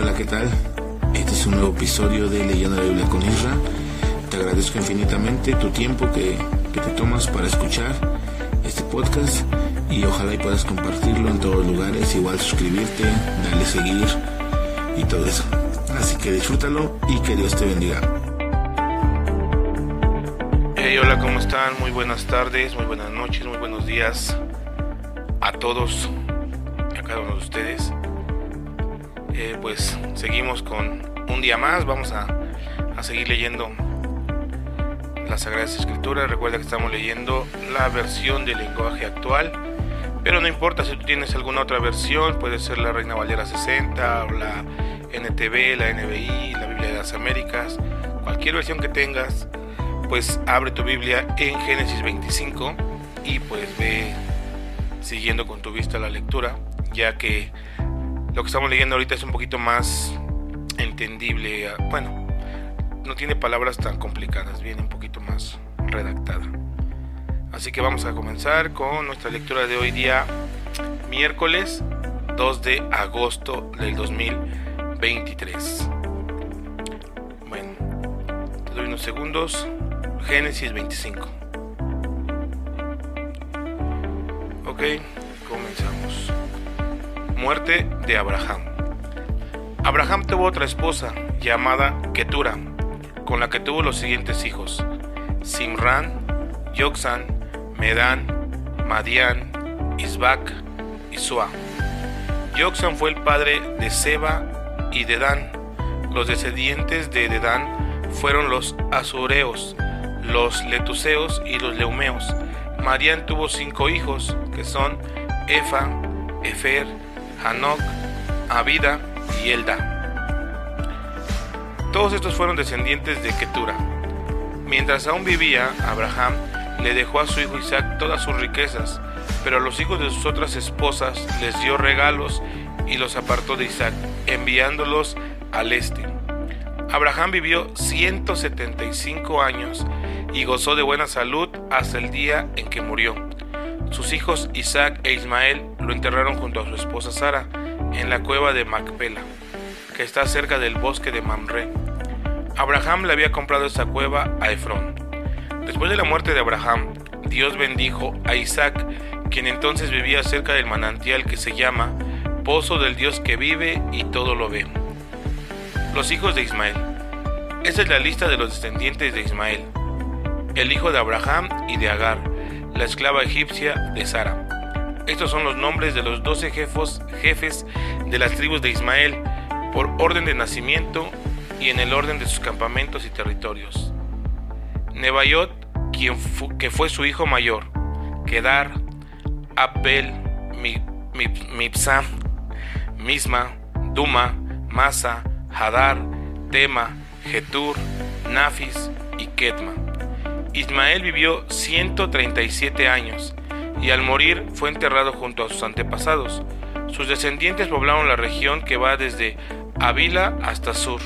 Hola, ¿qué tal? Este es un nuevo episodio de Leyendo la Biblia con Isra. Te agradezco infinitamente tu tiempo que, que te tomas para escuchar este podcast y ojalá y puedas compartirlo en todos lugares, igual suscribirte, darle seguir y todo eso. Así que disfrútalo y que Dios te bendiga. Hola, ¿cómo están? Muy buenas tardes, muy buenas noches, muy buenos días a todos, a cada uno de ustedes. Eh, pues seguimos con un día más, vamos a, a seguir leyendo las Sagradas Escrituras. Recuerda que estamos leyendo la versión del lenguaje actual, pero no importa si tú tienes alguna otra versión, puede ser la Reina Valera 60 o la NTV, la NBI, la Biblia de las Américas, cualquier versión que tengas, pues abre tu Biblia en Génesis 25 y pues ve siguiendo con tu vista la lectura, ya que lo que estamos leyendo ahorita es un poquito más entendible, bueno, no tiene palabras tan complicadas, viene un poquito más redactada. Así que vamos a comenzar con nuestra lectura de hoy día, miércoles 2 de agosto del 2023. Bueno, te doy unos segundos. Génesis 25. Ok. Muerte de Abraham. Abraham tuvo otra esposa llamada Ketura, con la que tuvo los siguientes hijos: Simran, Yoksan, Medan, Madian, Isbac y Sua. Yoksan fue el padre de Seba y Dedán. Los descendientes de Dedán fueron los azureos, los letuseos y los leumeos. Marián tuvo cinco hijos, que son Efa, Efer, Hanok, Abida y Elda. Todos estos fueron descendientes de Ketura. Mientras aún vivía, Abraham le dejó a su hijo Isaac todas sus riquezas, pero a los hijos de sus otras esposas les dio regalos y los apartó de Isaac, enviándolos al este. Abraham vivió 175 años y gozó de buena salud hasta el día en que murió. Sus hijos Isaac e Ismael lo enterraron junto a su esposa Sara en la cueva de Macpela, que está cerca del bosque de Mamre. Abraham le había comprado esa cueva a Efrón. Después de la muerte de Abraham, Dios bendijo a Isaac, quien entonces vivía cerca del manantial que se llama Pozo del Dios que vive y todo lo ve. Los hijos de Ismael. Esta es la lista de los descendientes de Ismael, el hijo de Abraham y de Agar, la esclava egipcia de Sara. Estos son los nombres de los doce jefos, jefes de las tribus de Ismael, por orden de nacimiento y en el orden de sus campamentos y territorios. Nebayot, quien que fue su hijo mayor, Kedar, Abel, Mipsam, Misma, Duma, Masa, Hadar, Tema, Getur, Nafis y Ketma. Ismael vivió 137 años y al morir fue enterrado junto a sus antepasados. Sus descendientes poblaron la región que va desde Avila hasta Sur,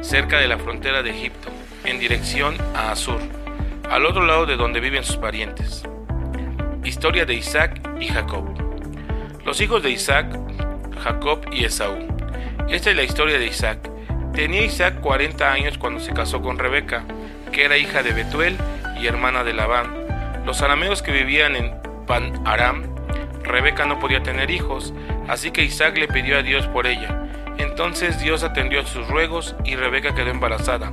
cerca de la frontera de Egipto, en dirección a Asur, al otro lado de donde viven sus parientes. Historia de Isaac y Jacob. Los hijos de Isaac, Jacob y Esaú. Esta es la historia de Isaac. Tenía Isaac 40 años cuando se casó con Rebeca, que era hija de Betuel y hermana de Labán. Los arameos que vivían en Pan Aram, Rebeca no podía tener hijos, así que Isaac le pidió a Dios por ella. Entonces Dios atendió a sus ruegos y Rebeca quedó embarazada.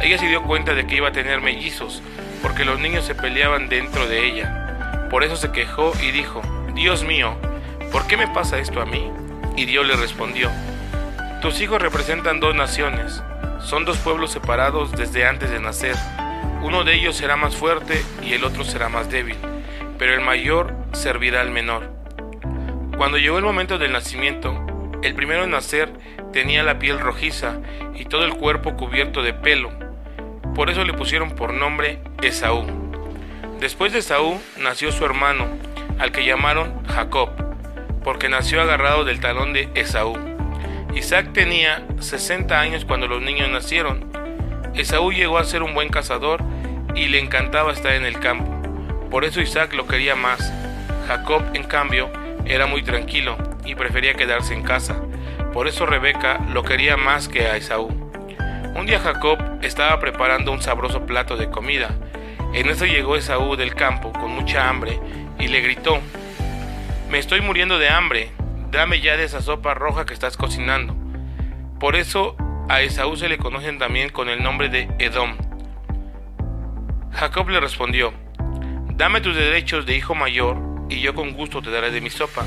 Ella se dio cuenta de que iba a tener mellizos, porque los niños se peleaban dentro de ella. Por eso se quejó y dijo, Dios mío, ¿por qué me pasa esto a mí? Y Dios le respondió, Tus hijos representan dos naciones, son dos pueblos separados desde antes de nacer. Uno de ellos será más fuerte y el otro será más débil, pero el mayor servirá al menor. Cuando llegó el momento del nacimiento, el primero en nacer tenía la piel rojiza y todo el cuerpo cubierto de pelo. Por eso le pusieron por nombre Esaú. Después de Esaú nació su hermano, al que llamaron Jacob, porque nació agarrado del talón de Esaú. Isaac tenía 60 años cuando los niños nacieron. Esaú llegó a ser un buen cazador y le encantaba estar en el campo. Por eso Isaac lo quería más. Jacob, en cambio, era muy tranquilo y prefería quedarse en casa. Por eso Rebeca lo quería más que a Esaú. Un día Jacob estaba preparando un sabroso plato de comida. En eso llegó Esaú del campo con mucha hambre y le gritó, Me estoy muriendo de hambre, dame ya de esa sopa roja que estás cocinando. Por eso a Esaú se le conocen también con el nombre de Edom. Jacob le respondió, Dame tus derechos de hijo mayor y yo con gusto te daré de mi sopa.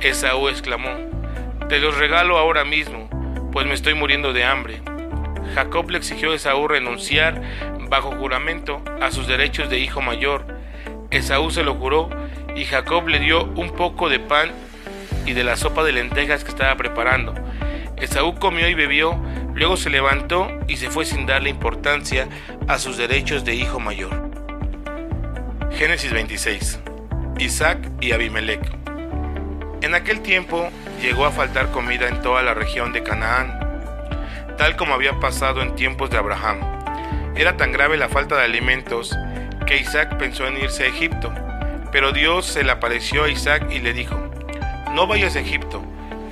Esaú exclamó, Te los regalo ahora mismo, pues me estoy muriendo de hambre. Jacob le exigió a Esaú renunciar bajo juramento a sus derechos de hijo mayor. Esaú se lo juró y Jacob le dio un poco de pan y de la sopa de lentejas que estaba preparando. Esaú comió y bebió, luego se levantó y se fue sin darle importancia a sus derechos de hijo mayor. Génesis 26. Isaac y Abimelech. En aquel tiempo llegó a faltar comida en toda la región de Canaán, tal como había pasado en tiempos de Abraham. Era tan grave la falta de alimentos que Isaac pensó en irse a Egipto, pero Dios se le apareció a Isaac y le dijo, no vayas a Egipto,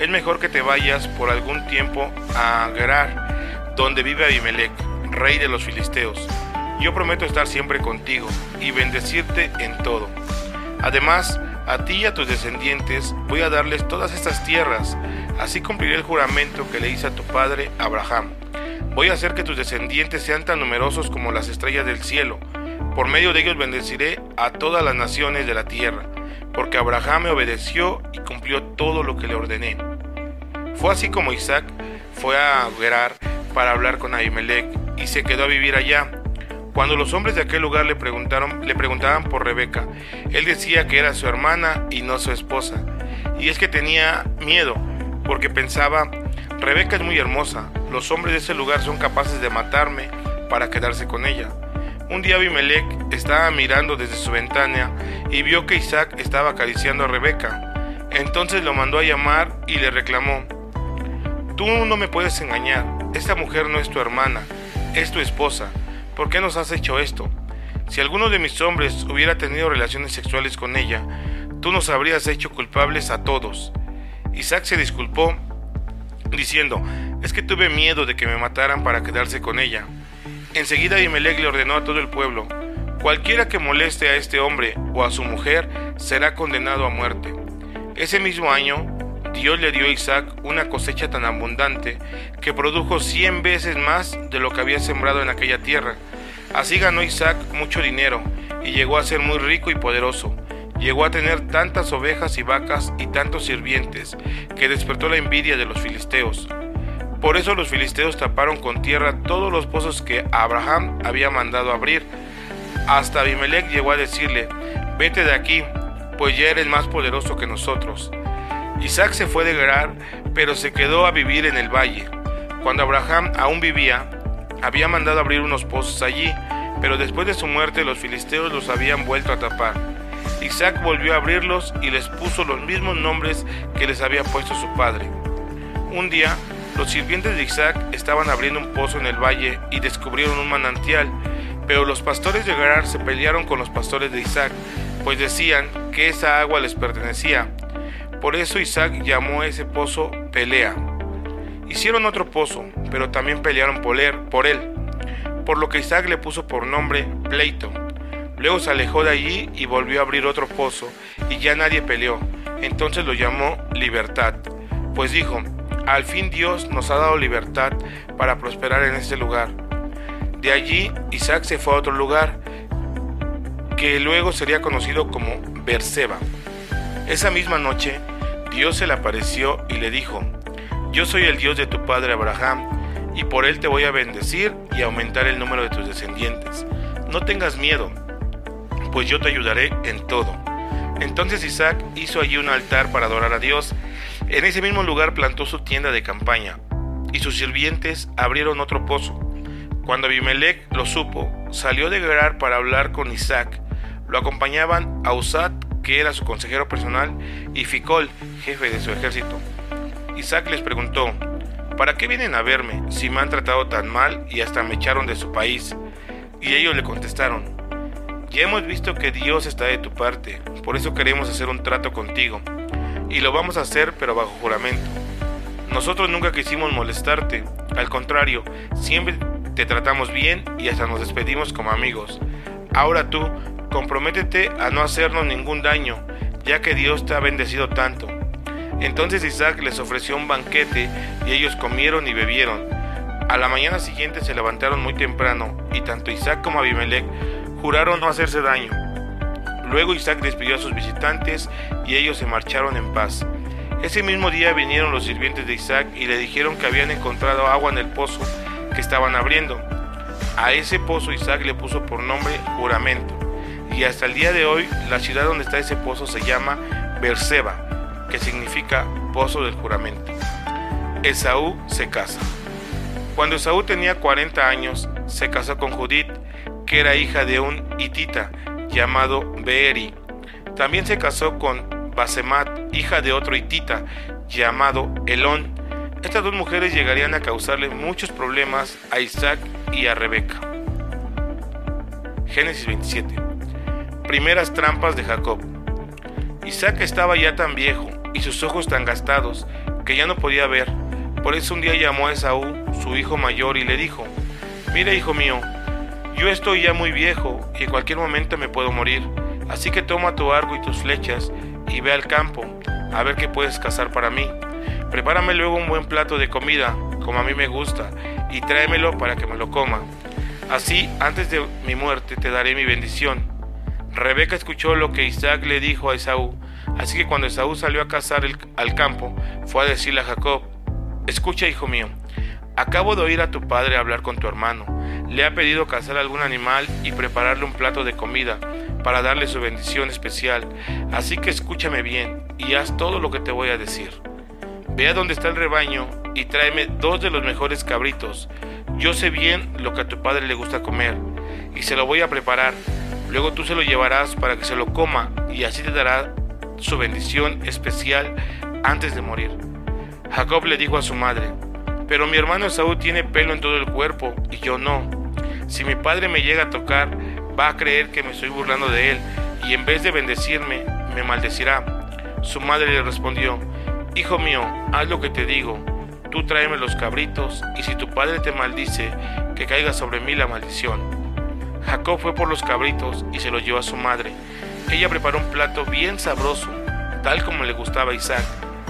es mejor que te vayas por algún tiempo a Gerar, donde vive Abimelech, rey de los filisteos. Yo prometo estar siempre contigo y bendecirte en todo. Además, a ti y a tus descendientes voy a darles todas estas tierras, así cumpliré el juramento que le hice a tu padre Abraham. Voy a hacer que tus descendientes sean tan numerosos como las estrellas del cielo. Por medio de ellos bendeciré a todas las naciones de la tierra porque Abraham me obedeció y cumplió todo lo que le ordené. Fue así como Isaac fue a Gerar para hablar con Ahimelech y se quedó a vivir allá. Cuando los hombres de aquel lugar le, preguntaron, le preguntaban por Rebeca, él decía que era su hermana y no su esposa. Y es que tenía miedo, porque pensaba, Rebeca es muy hermosa, los hombres de ese lugar son capaces de matarme para quedarse con ella. Un día Abimelech estaba mirando desde su ventana y vio que Isaac estaba acariciando a Rebeca. Entonces lo mandó a llamar y le reclamó, Tú no me puedes engañar, esta mujer no es tu hermana, es tu esposa. ¿Por qué nos has hecho esto? Si alguno de mis hombres hubiera tenido relaciones sexuales con ella, tú nos habrías hecho culpables a todos. Isaac se disculpó diciendo, es que tuve miedo de que me mataran para quedarse con ella. Enseguida Abimelech le ordenó a todo el pueblo, cualquiera que moleste a este hombre o a su mujer será condenado a muerte. Ese mismo año, Dios le dio a Isaac una cosecha tan abundante que produjo cien veces más de lo que había sembrado en aquella tierra. Así ganó Isaac mucho dinero y llegó a ser muy rico y poderoso. Llegó a tener tantas ovejas y vacas y tantos sirvientes que despertó la envidia de los filisteos. Por eso los filisteos taparon con tierra todos los pozos que Abraham había mandado abrir. Hasta Abimelech llegó a decirle, vete de aquí, pues ya eres más poderoso que nosotros. Isaac se fue de Gerar, pero se quedó a vivir en el valle. Cuando Abraham aún vivía, había mandado abrir unos pozos allí, pero después de su muerte los filisteos los habían vuelto a tapar. Isaac volvió a abrirlos y les puso los mismos nombres que les había puesto su padre. Un día, los sirvientes de Isaac estaban abriendo un pozo en el valle y descubrieron un manantial, pero los pastores de Gerar se pelearon con los pastores de Isaac, pues decían que esa agua les pertenecía. Por eso Isaac llamó a ese pozo Pelea. Hicieron otro pozo, pero también pelearon por él, por lo que Isaac le puso por nombre Pleito. Luego se alejó de allí y volvió a abrir otro pozo, y ya nadie peleó. Entonces lo llamó Libertad, pues dijo, al fin Dios nos ha dado libertad para prosperar en este lugar. De allí Isaac se fue a otro lugar que luego sería conocido como Berseba. Esa misma noche Dios se le apareció y le dijo, yo soy el Dios de tu padre Abraham, y por él te voy a bendecir y aumentar el número de tus descendientes. No tengas miedo, pues yo te ayudaré en todo. Entonces Isaac hizo allí un altar para adorar a Dios en ese mismo lugar plantó su tienda de campaña, y sus sirvientes abrieron otro pozo. Cuando Abimelech lo supo, salió de Gerar para hablar con Isaac. Lo acompañaban Ausat, que era su consejero personal, y Ficol, jefe de su ejército. Isaac les preguntó, ¿para qué vienen a verme si me han tratado tan mal y hasta me echaron de su país? Y ellos le contestaron, ya hemos visto que Dios está de tu parte, por eso queremos hacer un trato contigo y lo vamos a hacer pero bajo juramento. Nosotros nunca quisimos molestarte, al contrario, siempre te tratamos bien y hasta nos despedimos como amigos. Ahora tú, comprométete a no hacernos ningún daño, ya que Dios te ha bendecido tanto. Entonces Isaac les ofreció un banquete y ellos comieron y bebieron. A la mañana siguiente se levantaron muy temprano y tanto Isaac como Abimelech juraron no hacerse daño. Luego Isaac despidió a sus visitantes y ellos se marcharon en paz. Ese mismo día vinieron los sirvientes de Isaac y le dijeron que habían encontrado agua en el pozo que estaban abriendo. A ese pozo Isaac le puso por nombre juramento. Y hasta el día de hoy la ciudad donde está ese pozo se llama Berseba, que significa pozo del juramento. Esaú se casa. Cuando Esaú tenía 40 años, se casó con Judith, que era hija de un hitita llamado Beeri. También se casó con Basemat, hija de otro hitita llamado Elón. Estas dos mujeres llegarían a causarle muchos problemas a Isaac y a Rebeca. Génesis 27. Primeras trampas de Jacob. Isaac estaba ya tan viejo y sus ojos tan gastados que ya no podía ver. Por eso un día llamó a Esaú, su hijo mayor, y le dijo, Mira, hijo mío, yo estoy ya muy viejo y en cualquier momento me puedo morir. Así que toma tu arco y tus flechas y ve al campo a ver qué puedes cazar para mí. Prepárame luego un buen plato de comida, como a mí me gusta, y tráemelo para que me lo coma. Así, antes de mi muerte, te daré mi bendición. Rebeca escuchó lo que Isaac le dijo a Esaú, así que cuando Esaú salió a cazar al campo, fue a decirle a Jacob, Escucha, hijo mío, acabo de oír a tu padre hablar con tu hermano. Le ha pedido cazar algún animal y prepararle un plato de comida para darle su bendición especial. Así que escúchame bien y haz todo lo que te voy a decir. Ve a donde está el rebaño y tráeme dos de los mejores cabritos. Yo sé bien lo que a tu padre le gusta comer y se lo voy a preparar. Luego tú se lo llevarás para que se lo coma y así te dará su bendición especial antes de morir. Jacob le dijo a su madre, pero mi hermano Saúl tiene pelo en todo el cuerpo y yo no. Si mi padre me llega a tocar, va a creer que me estoy burlando de él y en vez de bendecirme, me maldecirá. Su madre le respondió, Hijo mío, haz lo que te digo, tú tráeme los cabritos y si tu padre te maldice, que caiga sobre mí la maldición. Jacob fue por los cabritos y se los llevó a su madre. Ella preparó un plato bien sabroso, tal como le gustaba a Isaac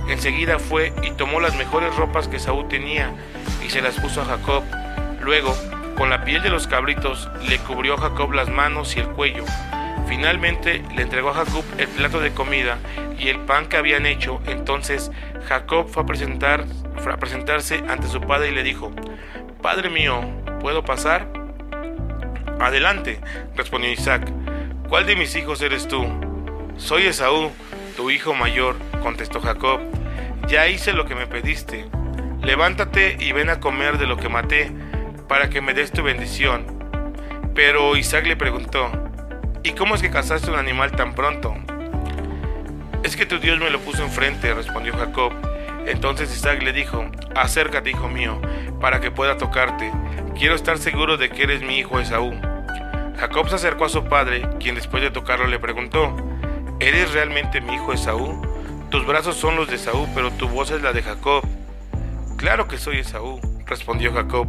Enseguida fue y tomó las mejores ropas que Saúl tenía y se las puso a Jacob. Luego, con la piel de los cabritos, le cubrió a Jacob las manos y el cuello. Finalmente le entregó a Jacob el plato de comida y el pan que habían hecho. Entonces Jacob fue a, presentar, fue a presentarse ante su padre y le dijo, Padre mío, ¿puedo pasar? Adelante, respondió Isaac. ¿Cuál de mis hijos eres tú? Soy Esaú, tu hijo mayor, contestó Jacob. Ya hice lo que me pediste. Levántate y ven a comer de lo que maté, para que me des tu bendición. Pero Isaac le preguntó, ¿y cómo es que cazaste un animal tan pronto? Es que tu Dios me lo puso enfrente, respondió Jacob. Entonces Isaac le dijo, acércate, hijo mío, para que pueda tocarte. Quiero estar seguro de que eres mi hijo Esaú. Jacob se acercó a su padre, quien después de tocarlo le preguntó, ¿Eres realmente mi hijo Esaú? Tus brazos son los de Esaú, pero tu voz es la de Jacob. Claro que soy Esaú, respondió Jacob,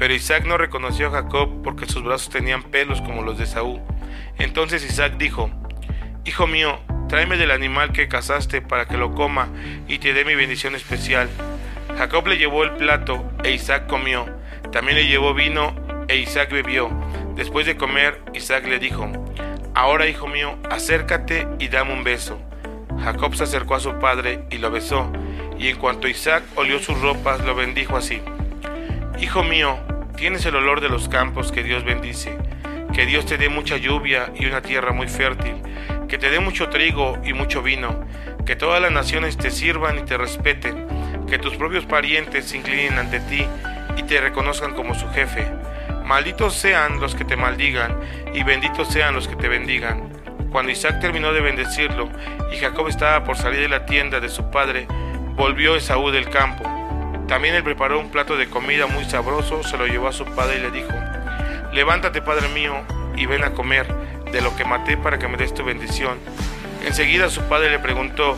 pero Isaac no reconoció a Jacob porque sus brazos tenían pelos como los de Esaú. Entonces Isaac dijo, Hijo mío, tráeme del animal que cazaste para que lo coma y te dé mi bendición especial. Jacob le llevó el plato e Isaac comió. También le llevó vino e Isaac bebió. Después de comer, Isaac le dijo, Ahora, hijo mío, acércate y dame un beso. Jacob se acercó a su padre y lo besó, y en cuanto Isaac olió sus ropas, lo bendijo así. Hijo mío, tienes el olor de los campos que Dios bendice. Que Dios te dé mucha lluvia y una tierra muy fértil. Que te dé mucho trigo y mucho vino. Que todas las naciones te sirvan y te respeten. Que tus propios parientes se inclinen ante ti y te reconozcan como su jefe Malditos sean los que te maldigan, y benditos sean los que te bendigan. Cuando Isaac terminó de bendecirlo, y Jacob estaba por salir de la tienda de su padre, volvió Esaú del campo. También él preparó un plato de comida muy sabroso, se lo llevó a su padre y le dijo, Levántate, padre mío, y ven a comer de lo que maté para que me des tu bendición. Enseguida su padre le preguntó,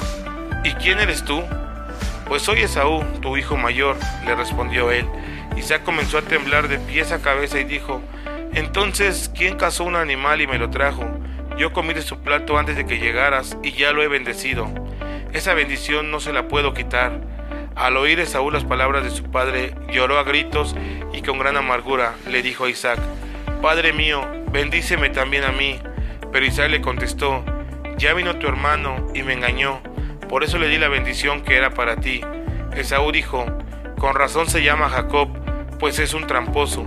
¿Y quién eres tú? Pues soy Esaú, tu hijo mayor, le respondió él. Isaac comenzó a temblar de pies a cabeza y dijo, Entonces, ¿quién cazó un animal y me lo trajo? Yo comí de su plato antes de que llegaras y ya lo he bendecido. Esa bendición no se la puedo quitar. Al oír Esaú las palabras de su padre, lloró a gritos y con gran amargura le dijo a Isaac, Padre mío, bendíceme también a mí. Pero Isaac le contestó, Ya vino tu hermano y me engañó, por eso le di la bendición que era para ti. Esaú dijo, Con razón se llama Jacob, pues es un tramposo.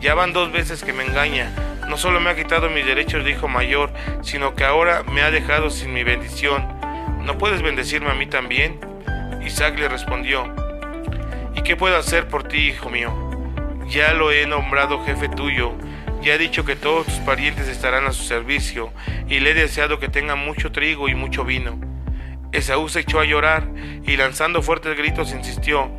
Ya van dos veces que me engaña. No solo me ha quitado mis derechos de hijo mayor, sino que ahora me ha dejado sin mi bendición. ¿No puedes bendecirme a mí también? Isaac le respondió, ¿y qué puedo hacer por ti, hijo mío? Ya lo he nombrado jefe tuyo, ya he dicho que todos tus parientes estarán a su servicio, y le he deseado que tenga mucho trigo y mucho vino. Esaú se echó a llorar, y lanzando fuertes gritos insistió,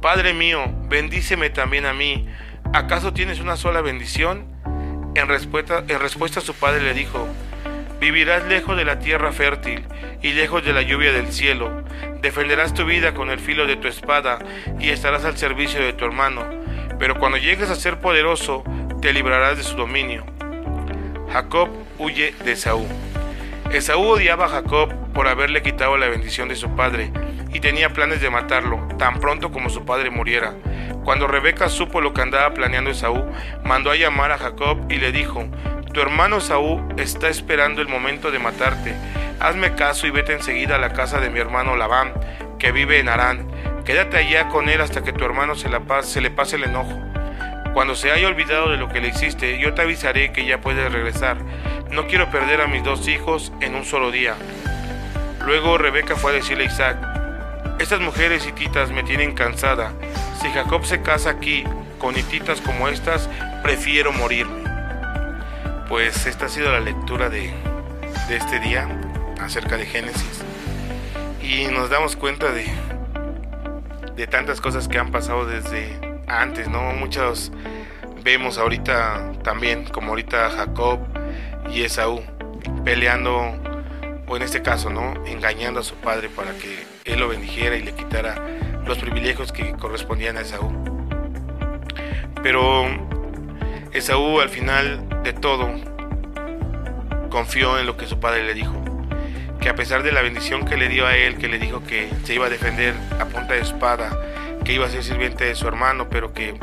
Padre mío, bendíceme también a mí. ¿Acaso tienes una sola bendición? En respuesta, en respuesta su padre le dijo, Vivirás lejos de la tierra fértil y lejos de la lluvia del cielo. Defenderás tu vida con el filo de tu espada y estarás al servicio de tu hermano. Pero cuando llegues a ser poderoso, te librarás de su dominio. Jacob huye de Esaú. Esaú odiaba a Jacob por haberle quitado la bendición de su padre y tenía planes de matarlo tan pronto como su padre muriera. Cuando Rebeca supo lo que andaba planeando Esaú, mandó a llamar a Jacob y le dijo, tu hermano Saúl está esperando el momento de matarte. Hazme caso y vete enseguida a la casa de mi hermano Labán, que vive en Harán. Quédate allá con él hasta que tu hermano se, se le pase el enojo. Cuando se haya olvidado de lo que le hiciste, yo te avisaré que ya puedes regresar. No quiero perder a mis dos hijos en un solo día. Luego Rebeca fue a decirle a Isaac, estas mujeres hititas me tienen cansada. Si Jacob se casa aquí con hititas como estas, prefiero morirme. Pues esta ha sido la lectura de, este día acerca de Génesis. Y nos damos cuenta de, de tantas cosas que han pasado desde antes, ¿no? Muchos vemos ahorita también, como ahorita Jacob y Esaú, peleando, o en este caso, ¿no? Engañando a su padre para que él lo bendijera y le quitara los privilegios que correspondían a Esaú. Pero Esaú al final de todo confió en lo que su padre le dijo. Que a pesar de la bendición que le dio a él, que le dijo que se iba a defender a punta de espada, que iba a ser sirviente de su hermano, pero que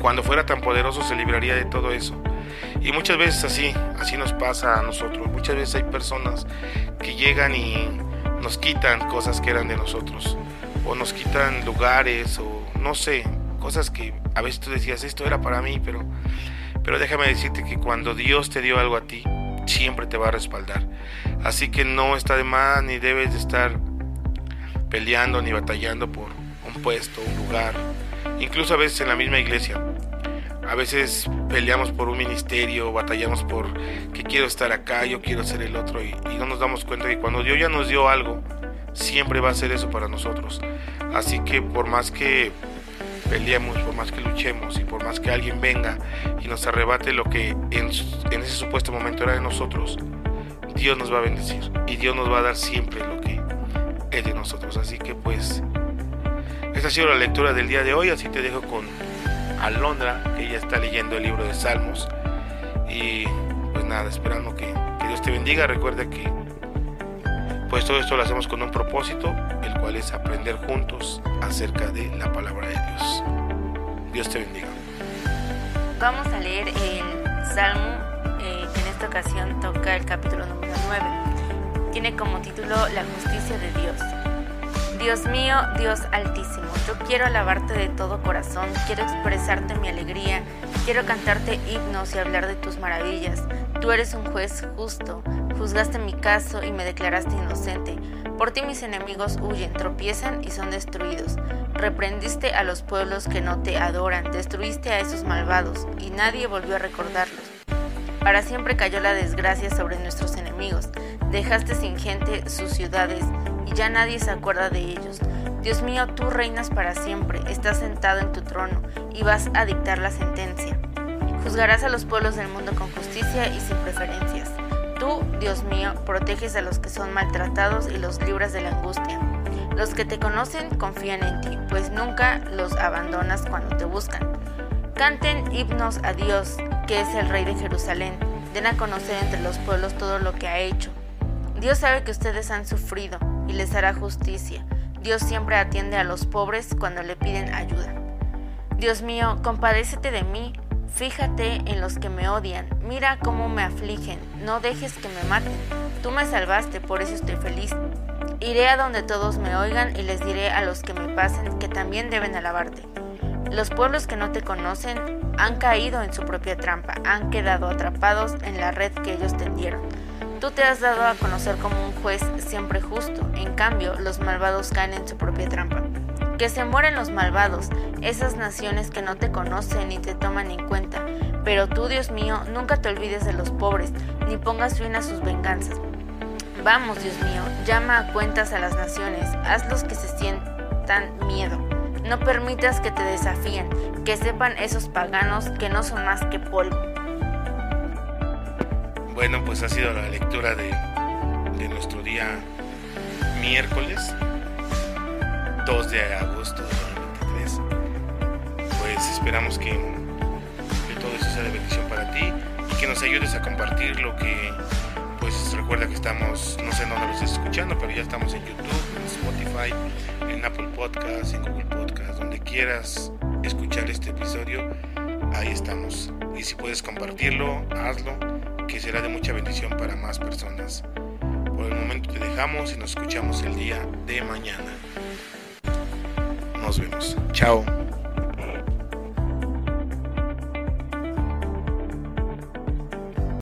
cuando fuera tan poderoso se libraría de todo eso. Y muchas veces así, así nos pasa a nosotros. Muchas veces hay personas que llegan y nos quitan cosas que eran de nosotros. O nos quitan lugares o no sé, cosas que a veces tú decías, esto era para mí, pero, pero déjame decirte que cuando Dios te dio algo a ti, siempre te va a respaldar. Así que no está de más ni debes de estar peleando ni batallando por un puesto, un lugar, incluso a veces en la misma iglesia. A veces peleamos por un ministerio, batallamos por que quiero estar acá, yo quiero ser el otro y, y no nos damos cuenta que cuando Dios ya nos dio algo, siempre va a ser eso para nosotros. Así que por más que peleemos, por más que luchemos y por más que alguien venga y nos arrebate lo que en, ese supuesto momento era de nosotros, Dios nos va a bendecir y Dios nos va a dar siempre lo que es de nosotros. Así que pues, esta ha sido la lectura del día de hoy, así te dejo con Alondra, que ella está leyendo el libro de Salmos. Y pues nada, esperando que, que Dios te bendiga. Recuerda que pues todo esto lo hacemos con un propósito, el cual es aprender juntos acerca de la palabra de Dios. Dios te bendiga. Vamos a leer el Salmo eh, que en esta ocasión toca el capítulo número 9. Tiene como título La justicia de Dios. Dios mío, Dios altísimo, yo quiero alabarte de todo corazón, quiero expresarte mi alegría, quiero cantarte himnos y hablar de tus maravillas. Tú eres un juez justo, juzgaste mi caso y me declaraste inocente. Por ti mis enemigos huyen, tropiezan y son destruidos. Reprendiste a los pueblos que no te adoran, destruiste a esos malvados y nadie volvió a recordarlos. Para siempre cayó la desgracia sobre nuestros enemigos. Dejaste sin gente sus ciudades ya nadie se acuerda de ellos. Dios mío, tú reinas para siempre, estás sentado en tu trono y vas a dictar la sentencia. Juzgarás a los pueblos del mundo con justicia y sin preferencias. Tú, Dios mío, proteges a los que son maltratados y los libras de la angustia. Los que te conocen confían en ti, pues nunca los abandonas cuando te buscan. Canten himnos a Dios, que es el Rey de Jerusalén. Den a conocer entre los pueblos todo lo que ha hecho. Dios sabe que ustedes han sufrido y les hará justicia. Dios siempre atiende a los pobres cuando le piden ayuda. Dios mío, compadécete de mí, fíjate en los que me odian, mira cómo me afligen, no dejes que me maten. Tú me salvaste, por eso estoy feliz. Iré a donde todos me oigan y les diré a los que me pasen que también deben alabarte. Los pueblos que no te conocen han caído en su propia trampa, han quedado atrapados en la red que ellos tendieron. Tú te has dado a conocer como un juez siempre justo, en cambio los malvados caen en su propia trampa. Que se mueren los malvados, esas naciones que no te conocen ni te toman en cuenta. Pero tú, Dios mío, nunca te olvides de los pobres, ni pongas fin a sus venganzas. Vamos, Dios mío, llama a cuentas a las naciones, hazlos que se sientan miedo. No permitas que te desafíen, que sepan esos paganos que no son más que polvo. Bueno, pues ha sido la lectura de, de nuestro día miércoles 2 de agosto de 2023. Pues esperamos que, que todo eso sea de bendición para ti y que nos ayudes a compartir lo que pues recuerda que estamos, no sé dónde lo estés escuchando, pero ya estamos en YouTube, en Spotify, en Apple Podcasts, en Google Podcasts, donde quieras escuchar este episodio, ahí estamos. Y si puedes compartirlo, hazlo, que será de mucha bendición para más personas. Por el momento te dejamos y nos escuchamos el día de mañana. Nos vemos. Chao.